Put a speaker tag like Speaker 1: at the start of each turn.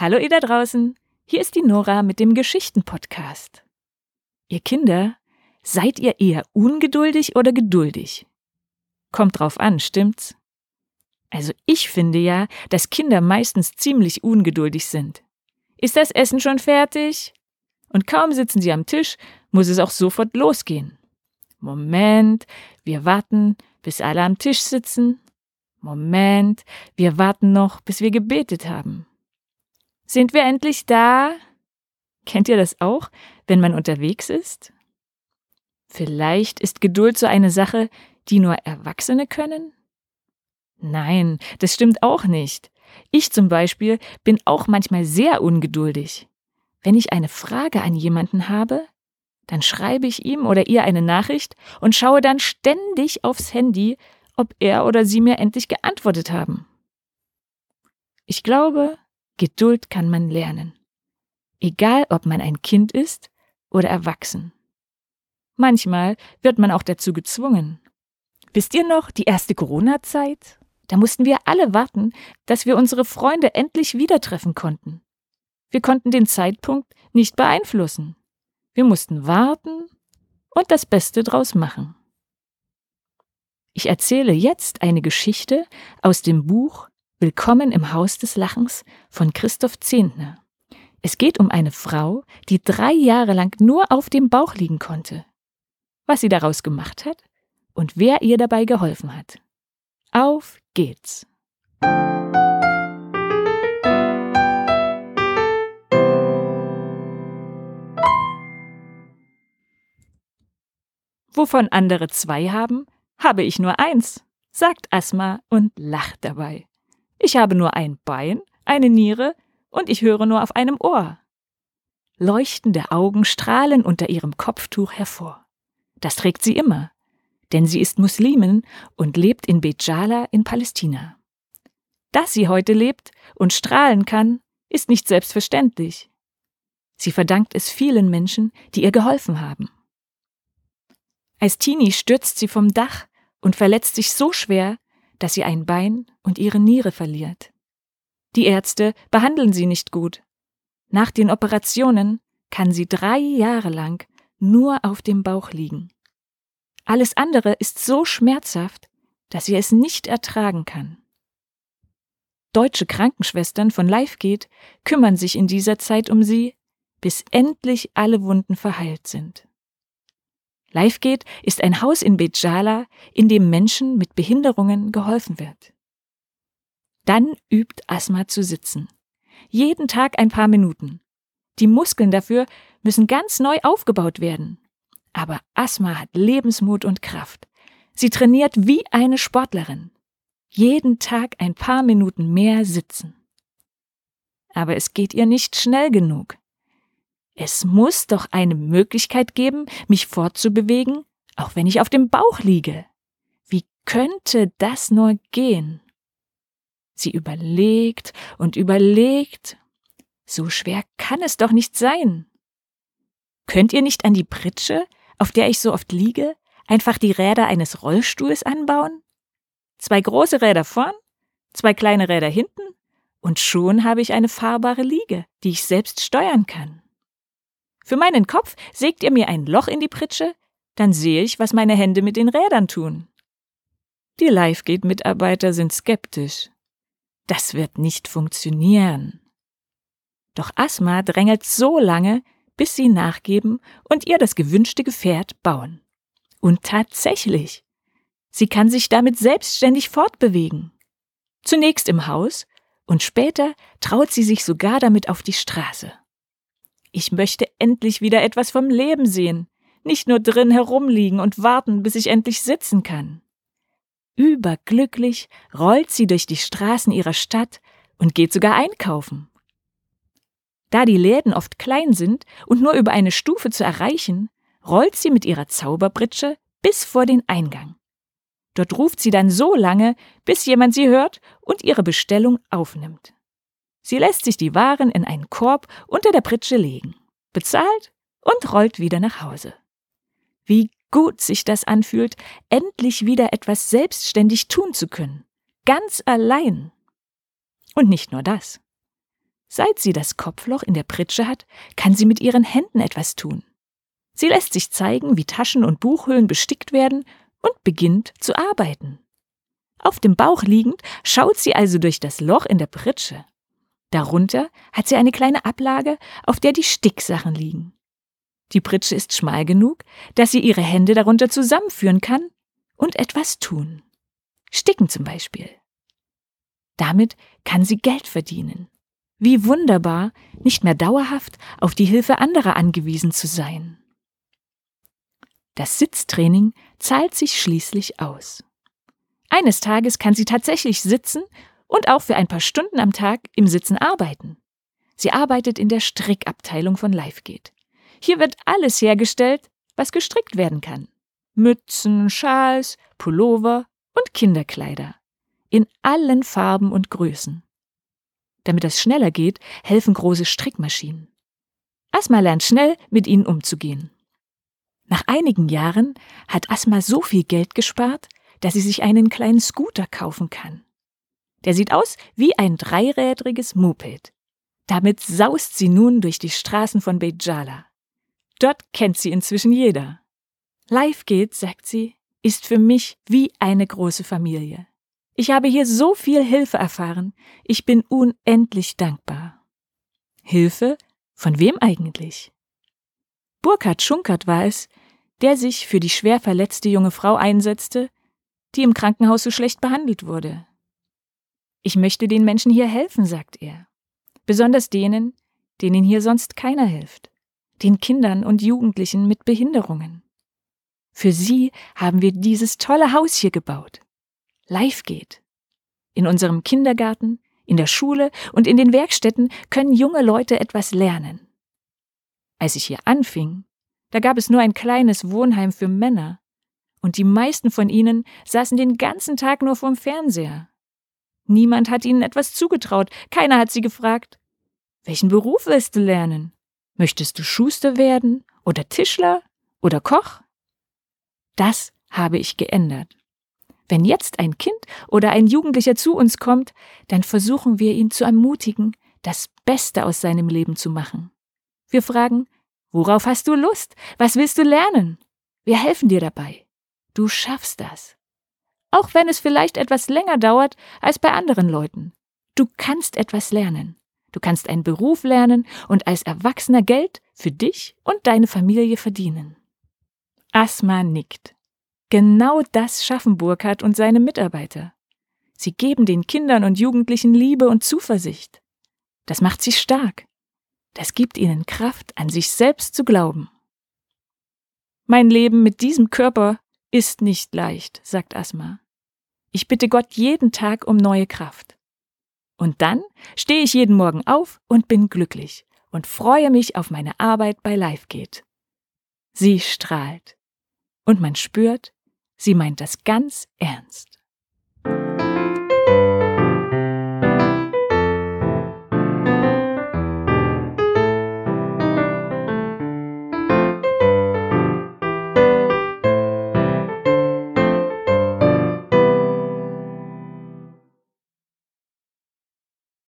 Speaker 1: Hallo ihr da draußen, hier ist die Nora mit dem Geschichten-Podcast. Ihr Kinder, seid ihr eher ungeduldig oder geduldig? Kommt drauf an, stimmt's? Also ich finde ja, dass Kinder meistens ziemlich ungeduldig sind. Ist das Essen schon fertig? Und kaum sitzen sie am Tisch, muss es auch sofort losgehen. Moment, wir warten, bis alle am Tisch sitzen. Moment, wir warten noch, bis wir gebetet haben. Sind wir endlich da? Kennt ihr das auch, wenn man unterwegs ist? Vielleicht ist Geduld so eine Sache, die nur Erwachsene können? Nein, das stimmt auch nicht. Ich zum Beispiel bin auch manchmal sehr ungeduldig. Wenn ich eine Frage an jemanden habe, dann schreibe ich ihm oder ihr eine Nachricht und schaue dann ständig aufs Handy, ob er oder sie mir endlich geantwortet haben. Ich glaube, Geduld kann man lernen. Egal, ob man ein Kind ist oder erwachsen. Manchmal wird man auch dazu gezwungen. Wisst ihr noch die erste Corona-Zeit? Da mussten wir alle warten, dass wir unsere Freunde endlich wieder treffen konnten. Wir konnten den Zeitpunkt nicht beeinflussen. Wir mussten warten und das Beste draus machen. Ich erzähle jetzt eine Geschichte aus dem Buch Willkommen im Haus des Lachens von Christoph Zehntner. Es geht um eine Frau, die drei Jahre lang nur auf dem Bauch liegen konnte. Was sie daraus gemacht hat und wer ihr dabei geholfen hat. Auf geht's! Wovon andere zwei haben, habe ich nur eins, sagt Asma und lacht dabei. Ich habe nur ein Bein, eine Niere und ich höre nur auf einem Ohr. Leuchtende Augen strahlen unter ihrem Kopftuch hervor. Das trägt sie immer, denn sie ist Muslimin und lebt in Bejala in Palästina. Dass sie heute lebt und strahlen kann, ist nicht selbstverständlich. Sie verdankt es vielen Menschen, die ihr geholfen haben. Als Teenie stürzt sie vom Dach und verletzt sich so schwer, dass sie ein Bein und ihre Niere verliert. Die Ärzte behandeln sie nicht gut. Nach den Operationen kann sie drei Jahre lang nur auf dem Bauch liegen. Alles andere ist so schmerzhaft, dass sie es nicht ertragen kann. Deutsche Krankenschwestern von LifeGate kümmern sich in dieser Zeit um sie, bis endlich alle Wunden verheilt sind. LifeGate ist ein Haus in Bejala, in dem Menschen mit Behinderungen geholfen wird. Dann übt Asma zu sitzen. Jeden Tag ein paar Minuten. Die Muskeln dafür müssen ganz neu aufgebaut werden. Aber Asma hat Lebensmut und Kraft. Sie trainiert wie eine Sportlerin. Jeden Tag ein paar Minuten mehr sitzen. Aber es geht ihr nicht schnell genug. Es muss doch eine Möglichkeit geben, mich fortzubewegen, auch wenn ich auf dem Bauch liege. Wie könnte das nur gehen? Sie überlegt und überlegt. So schwer kann es doch nicht sein. Könnt ihr nicht an die Pritsche, auf der ich so oft liege, einfach die Räder eines Rollstuhls anbauen? Zwei große Räder vorn, zwei kleine Räder hinten, und schon habe ich eine fahrbare Liege, die ich selbst steuern kann. Für meinen Kopf sägt ihr mir ein Loch in die Pritsche, dann sehe ich, was meine Hände mit den Rädern tun. Die LiveGate-Mitarbeiter sind skeptisch. Das wird nicht funktionieren. Doch Asma drängelt so lange, bis sie nachgeben und ihr das gewünschte Gefährt bauen. Und tatsächlich. Sie kann sich damit selbstständig fortbewegen. Zunächst im Haus und später traut sie sich sogar damit auf die Straße. Ich möchte endlich wieder etwas vom Leben sehen, nicht nur drin herumliegen und warten, bis ich endlich sitzen kann. Überglücklich rollt sie durch die Straßen ihrer Stadt und geht sogar einkaufen. Da die Läden oft klein sind und nur über eine Stufe zu erreichen, rollt sie mit ihrer Zauberpritsche bis vor den Eingang. Dort ruft sie dann so lange, bis jemand sie hört und ihre Bestellung aufnimmt. Sie lässt sich die Waren in einen Korb unter der Pritsche legen, bezahlt und rollt wieder nach Hause. Wie gut sich das anfühlt, endlich wieder etwas selbstständig tun zu können, ganz allein. Und nicht nur das. Seit sie das Kopfloch in der Pritsche hat, kann sie mit ihren Händen etwas tun. Sie lässt sich zeigen, wie Taschen und Buchhüllen bestickt werden und beginnt zu arbeiten. Auf dem Bauch liegend schaut sie also durch das Loch in der Pritsche. Darunter hat sie eine kleine Ablage, auf der die Sticksachen liegen. Die Pritsche ist schmal genug, dass sie ihre Hände darunter zusammenführen kann und etwas tun. Sticken zum Beispiel. Damit kann sie Geld verdienen. Wie wunderbar, nicht mehr dauerhaft auf die Hilfe anderer angewiesen zu sein. Das Sitztraining zahlt sich schließlich aus. Eines Tages kann sie tatsächlich sitzen und auch für ein paar Stunden am Tag im Sitzen arbeiten. Sie arbeitet in der Strickabteilung von LiveGate. Hier wird alles hergestellt, was gestrickt werden kann. Mützen, Schals, Pullover und Kinderkleider. In allen Farben und Größen. Damit das schneller geht, helfen große Strickmaschinen. Asma lernt schnell, mit ihnen umzugehen. Nach einigen Jahren hat Asma so viel Geld gespart, dass sie sich einen kleinen Scooter kaufen kann. Der sieht aus wie ein dreirädriges Moped. Damit saust sie nun durch die Straßen von Bejala. Dort kennt sie inzwischen jeder. Live geht, sagt sie, ist für mich wie eine große Familie. Ich habe hier so viel Hilfe erfahren. Ich bin unendlich dankbar. Hilfe? Von wem eigentlich? Burkhard Schunkert war es, der sich für die schwer verletzte junge Frau einsetzte, die im Krankenhaus so schlecht behandelt wurde. Ich möchte den Menschen hier helfen, sagt er. Besonders denen, denen hier sonst keiner hilft. Den Kindern und Jugendlichen mit Behinderungen. Für sie haben wir dieses tolle Haus hier gebaut live geht. In unserem Kindergarten, in der Schule und in den Werkstätten können junge Leute etwas lernen. Als ich hier anfing, da gab es nur ein kleines Wohnheim für Männer, und die meisten von ihnen saßen den ganzen Tag nur vorm Fernseher. Niemand hat ihnen etwas zugetraut, keiner hat sie gefragt, welchen Beruf willst du lernen? Möchtest du Schuster werden oder Tischler oder Koch? Das habe ich geändert. Wenn jetzt ein Kind oder ein Jugendlicher zu uns kommt, dann versuchen wir ihn zu ermutigen, das Beste aus seinem Leben zu machen. Wir fragen, worauf hast du Lust? Was willst du lernen? Wir helfen dir dabei. Du schaffst das. Auch wenn es vielleicht etwas länger dauert als bei anderen Leuten. Du kannst etwas lernen. Du kannst einen Beruf lernen und als Erwachsener Geld für dich und deine Familie verdienen. Asma nickt. Genau das schaffen Burkhardt und seine Mitarbeiter. Sie geben den Kindern und Jugendlichen Liebe und Zuversicht. Das macht sie stark. Das gibt ihnen Kraft, an sich selbst zu glauben. Mein Leben mit diesem Körper ist nicht leicht, sagt Asma. Ich bitte Gott jeden Tag um neue Kraft. Und dann stehe ich jeden Morgen auf und bin glücklich und freue mich auf meine Arbeit bei LiveGate. Sie strahlt. Und man spürt, Sie meint das ganz ernst.